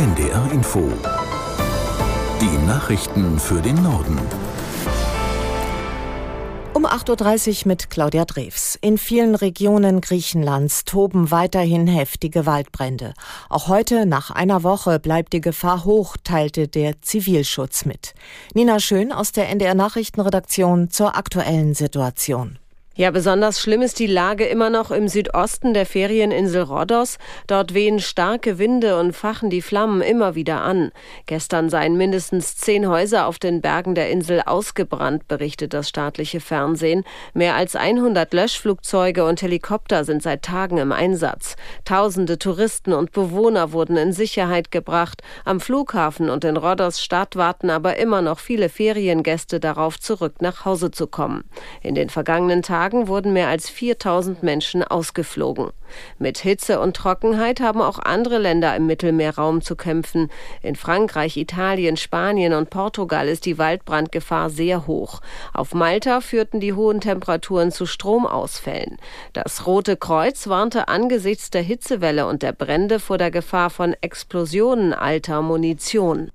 NDR Info. Die Nachrichten für den Norden. Um 8.30 Uhr mit Claudia Drews. In vielen Regionen Griechenlands toben weiterhin heftige Waldbrände. Auch heute, nach einer Woche, bleibt die Gefahr hoch, teilte der Zivilschutz mit. Nina Schön aus der NDR Nachrichtenredaktion zur aktuellen Situation. Ja, besonders schlimm ist die Lage immer noch im Südosten der Ferieninsel Rhodos. Dort wehen starke Winde und fachen die Flammen immer wieder an. Gestern seien mindestens zehn Häuser auf den Bergen der Insel ausgebrannt, berichtet das staatliche Fernsehen. Mehr als 100 Löschflugzeuge und Helikopter sind seit Tagen im Einsatz. Tausende Touristen und Bewohner wurden in Sicherheit gebracht. Am Flughafen und in Rhodos Stadt warten aber immer noch viele Feriengäste darauf, zurück nach Hause zu kommen. In den vergangenen Tagen Tagen wurden mehr als 4000 Menschen ausgeflogen. Mit Hitze und Trockenheit haben auch andere Länder im Mittelmeerraum zu kämpfen. In Frankreich, Italien, Spanien und Portugal ist die Waldbrandgefahr sehr hoch. Auf Malta führten die hohen Temperaturen zu Stromausfällen. Das Rote Kreuz warnte angesichts der Hitzewelle und der Brände vor der Gefahr von Explosionen alter Munition.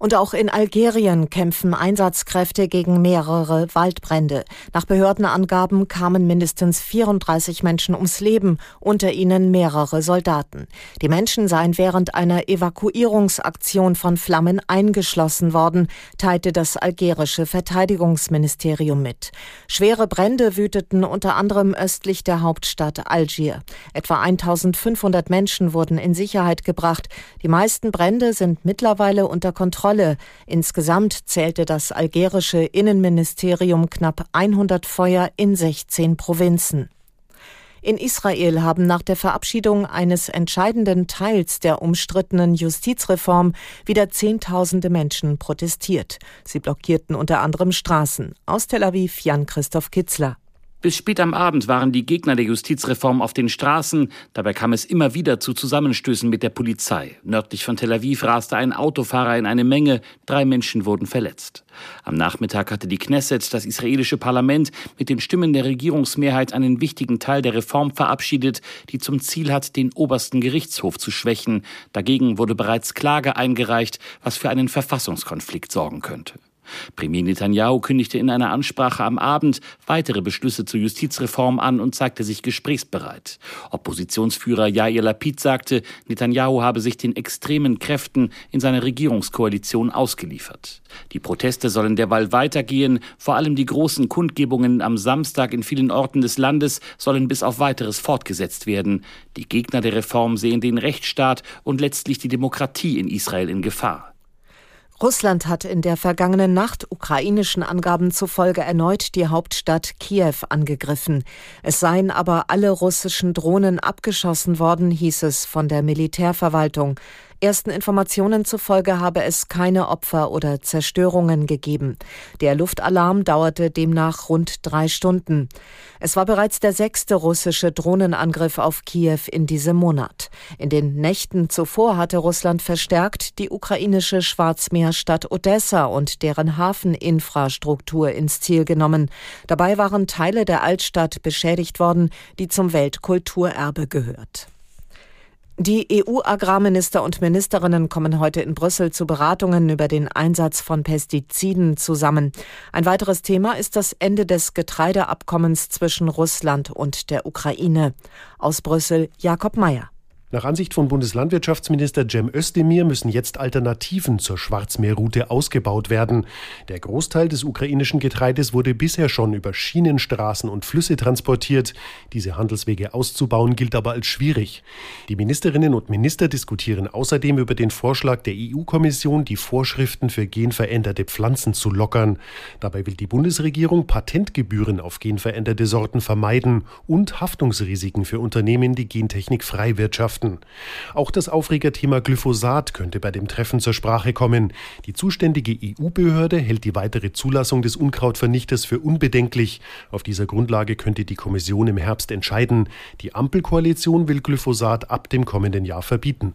Und auch in Algerien kämpfen Einsatzkräfte gegen mehrere Waldbrände. Nach Behördenangaben kamen mindestens 34 Menschen ums Leben, unter ihnen mehrere Soldaten. Die Menschen seien während einer Evakuierungsaktion von Flammen eingeschlossen worden, teilte das algerische Verteidigungsministerium mit. Schwere Brände wüteten unter anderem östlich der Hauptstadt Algier. Etwa 1500 Menschen wurden in Sicherheit gebracht. Die meisten Brände sind mittlerweile unter Kontrolle Kontrolle. Insgesamt zählte das algerische Innenministerium knapp 100 Feuer in 16 Provinzen. In Israel haben nach der Verabschiedung eines entscheidenden Teils der umstrittenen Justizreform wieder Zehntausende Menschen protestiert. Sie blockierten unter anderem Straßen. Aus Tel Aviv Jan Christoph Kitzler. Bis spät am Abend waren die Gegner der Justizreform auf den Straßen. Dabei kam es immer wieder zu Zusammenstößen mit der Polizei. Nördlich von Tel Aviv raste ein Autofahrer in eine Menge. Drei Menschen wurden verletzt. Am Nachmittag hatte die Knesset, das israelische Parlament, mit den Stimmen der Regierungsmehrheit einen wichtigen Teil der Reform verabschiedet, die zum Ziel hat, den obersten Gerichtshof zu schwächen. Dagegen wurde bereits Klage eingereicht, was für einen Verfassungskonflikt sorgen könnte. Premier Netanyahu kündigte in einer Ansprache am Abend weitere Beschlüsse zur Justizreform an und zeigte sich gesprächsbereit. Oppositionsführer Yair Lapid sagte, Netanyahu habe sich den extremen Kräften in seiner Regierungskoalition ausgeliefert. Die Proteste sollen derweil weitergehen, vor allem die großen Kundgebungen am Samstag in vielen Orten des Landes sollen bis auf weiteres fortgesetzt werden. Die Gegner der Reform sehen den Rechtsstaat und letztlich die Demokratie in Israel in Gefahr. Russland hat in der vergangenen Nacht ukrainischen Angaben zufolge erneut die Hauptstadt Kiew angegriffen. Es seien aber alle russischen Drohnen abgeschossen worden, hieß es von der Militärverwaltung. Ersten Informationen zufolge habe es keine Opfer oder Zerstörungen gegeben. Der Luftalarm dauerte demnach rund drei Stunden. Es war bereits der sechste russische Drohnenangriff auf Kiew in diesem Monat. In den Nächten zuvor hatte Russland verstärkt die ukrainische Schwarzmeerstadt Odessa und deren Hafeninfrastruktur ins Ziel genommen. Dabei waren Teile der Altstadt beschädigt worden, die zum Weltkulturerbe gehört. Die EU-Agrarminister und Ministerinnen kommen heute in Brüssel zu Beratungen über den Einsatz von Pestiziden zusammen. Ein weiteres Thema ist das Ende des Getreideabkommens zwischen Russland und der Ukraine. Aus Brüssel Jakob Mayer. Nach Ansicht von Bundeslandwirtschaftsminister Cem Özdemir müssen jetzt Alternativen zur Schwarzmeerroute ausgebaut werden. Der Großteil des ukrainischen Getreides wurde bisher schon über Schienen, Straßen und Flüsse transportiert. Diese Handelswege auszubauen gilt aber als schwierig. Die Ministerinnen und Minister diskutieren außerdem über den Vorschlag der EU-Kommission, die Vorschriften für genveränderte Pflanzen zu lockern. Dabei will die Bundesregierung Patentgebühren auf genveränderte Sorten vermeiden und Haftungsrisiken für Unternehmen, die Gentechnik frei wirtschaften. Wissenschaften. Auch das Aufregerthema Glyphosat könnte bei dem Treffen zur Sprache kommen. Die zuständige EU-Behörde hält die weitere Zulassung des Unkrautvernichters für unbedenklich. Auf dieser Grundlage könnte die Kommission im Herbst entscheiden. Die Ampelkoalition will Glyphosat ab dem kommenden Jahr verbieten.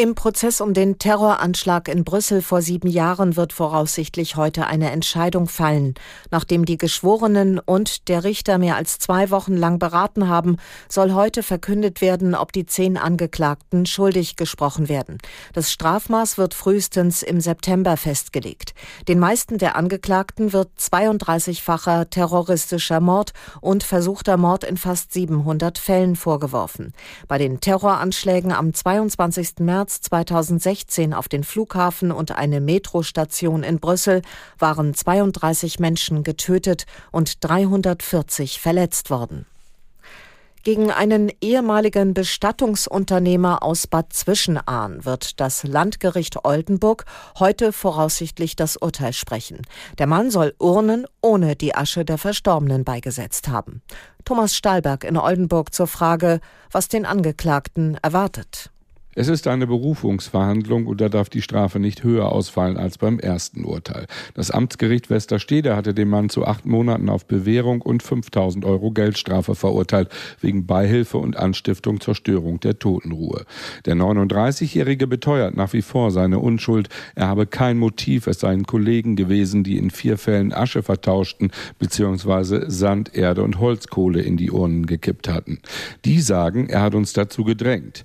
Im Prozess um den Terroranschlag in Brüssel vor sieben Jahren wird voraussichtlich heute eine Entscheidung fallen. Nachdem die Geschworenen und der Richter mehr als zwei Wochen lang beraten haben, soll heute verkündet werden, ob die zehn Angeklagten schuldig gesprochen werden. Das Strafmaß wird frühestens im September festgelegt. Den meisten der Angeklagten wird 32-facher terroristischer Mord und versuchter Mord in fast 700 Fällen vorgeworfen. Bei den Terroranschlägen am 22. März März 2016 auf den Flughafen und eine Metrostation in Brüssel waren 32 Menschen getötet und 340 verletzt worden. Gegen einen ehemaligen Bestattungsunternehmer aus Bad Zwischenahn wird das Landgericht Oldenburg heute voraussichtlich das Urteil sprechen. Der Mann soll Urnen ohne die Asche der Verstorbenen beigesetzt haben. Thomas Stahlberg in Oldenburg zur Frage, was den Angeklagten erwartet. Es ist eine Berufungsverhandlung und da darf die Strafe nicht höher ausfallen als beim ersten Urteil. Das Amtsgericht Westerstede hatte den Mann zu acht Monaten auf Bewährung und 5000 Euro Geldstrafe verurteilt, wegen Beihilfe und Anstiftung zur Störung der Totenruhe. Der 39-Jährige beteuert nach wie vor seine Unschuld. Er habe kein Motiv, es seien Kollegen gewesen, die in vier Fällen Asche vertauschten bzw. Sand, Erde und Holzkohle in die Urnen gekippt hatten. Die sagen, er hat uns dazu gedrängt.